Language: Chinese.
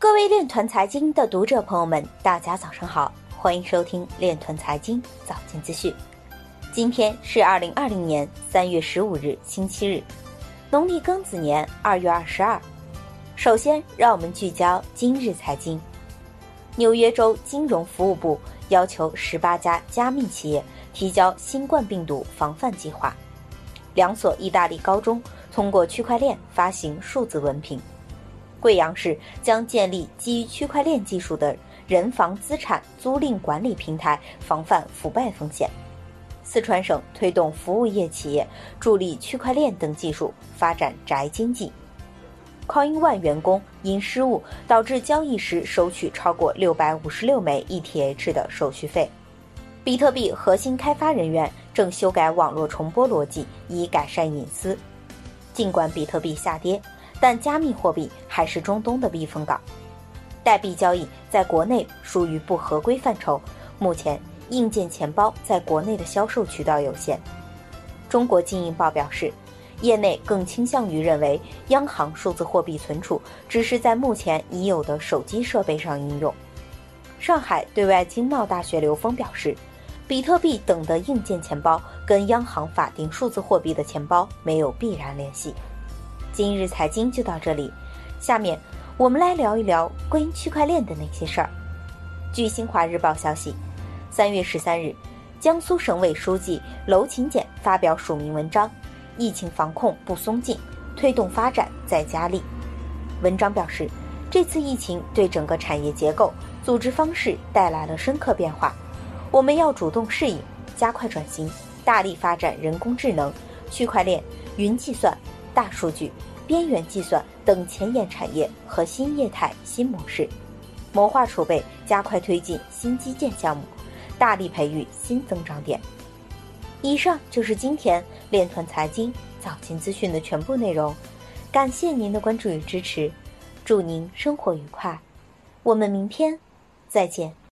各位链团财经的读者朋友们，大家早上好，欢迎收听链团财经早间资讯。今天是二零二零年三月十五日，星期日，农历庚子年二月二十二。首先，让我们聚焦今日财经。纽约州金融服务部要求十八家加密企业提交新冠病毒防范计划。两所意大利高中通过区块链发行数字文凭。贵阳市将建立基于区块链技术的人防资产租赁管理平台，防范腐败风险。四川省推动服务业企业助力区块链等技术发展宅经济。Coin One 员工因失误导致交易时收取超过六百五十六枚 ETH 的手续费。比特币核心开发人员正修改网络重播逻辑，以改善隐私。尽管比特币下跌。但加密货币还是中东的避风港，代币交易在国内属于不合规范畴。目前，硬件钱包在国内的销售渠道有限。中国经营报表示，业内更倾向于认为，央行数字货币存储只是在目前已有的手机设备上应用。上海对外经贸大学刘峰表示，比特币等的硬件钱包跟央行法定数字货币的钱包没有必然联系。今日财经就到这里，下面我们来聊一聊关于区块链的那些事儿。据新华日报消息，三月十三日，江苏省委书记娄勤俭发表署名文章，疫情防控不松劲，推动发展再加力。文章表示，这次疫情对整个产业结构、组织方式带来了深刻变化，我们要主动适应，加快转型，大力发展人工智能、区块链、云计算、大数据。边缘计算等前沿产业和新业态新模式，谋划储备，加快推进新基建项目，大力培育新增长点。以上就是今天链团财经早间资讯的全部内容，感谢您的关注与支持，祝您生活愉快，我们明天再见。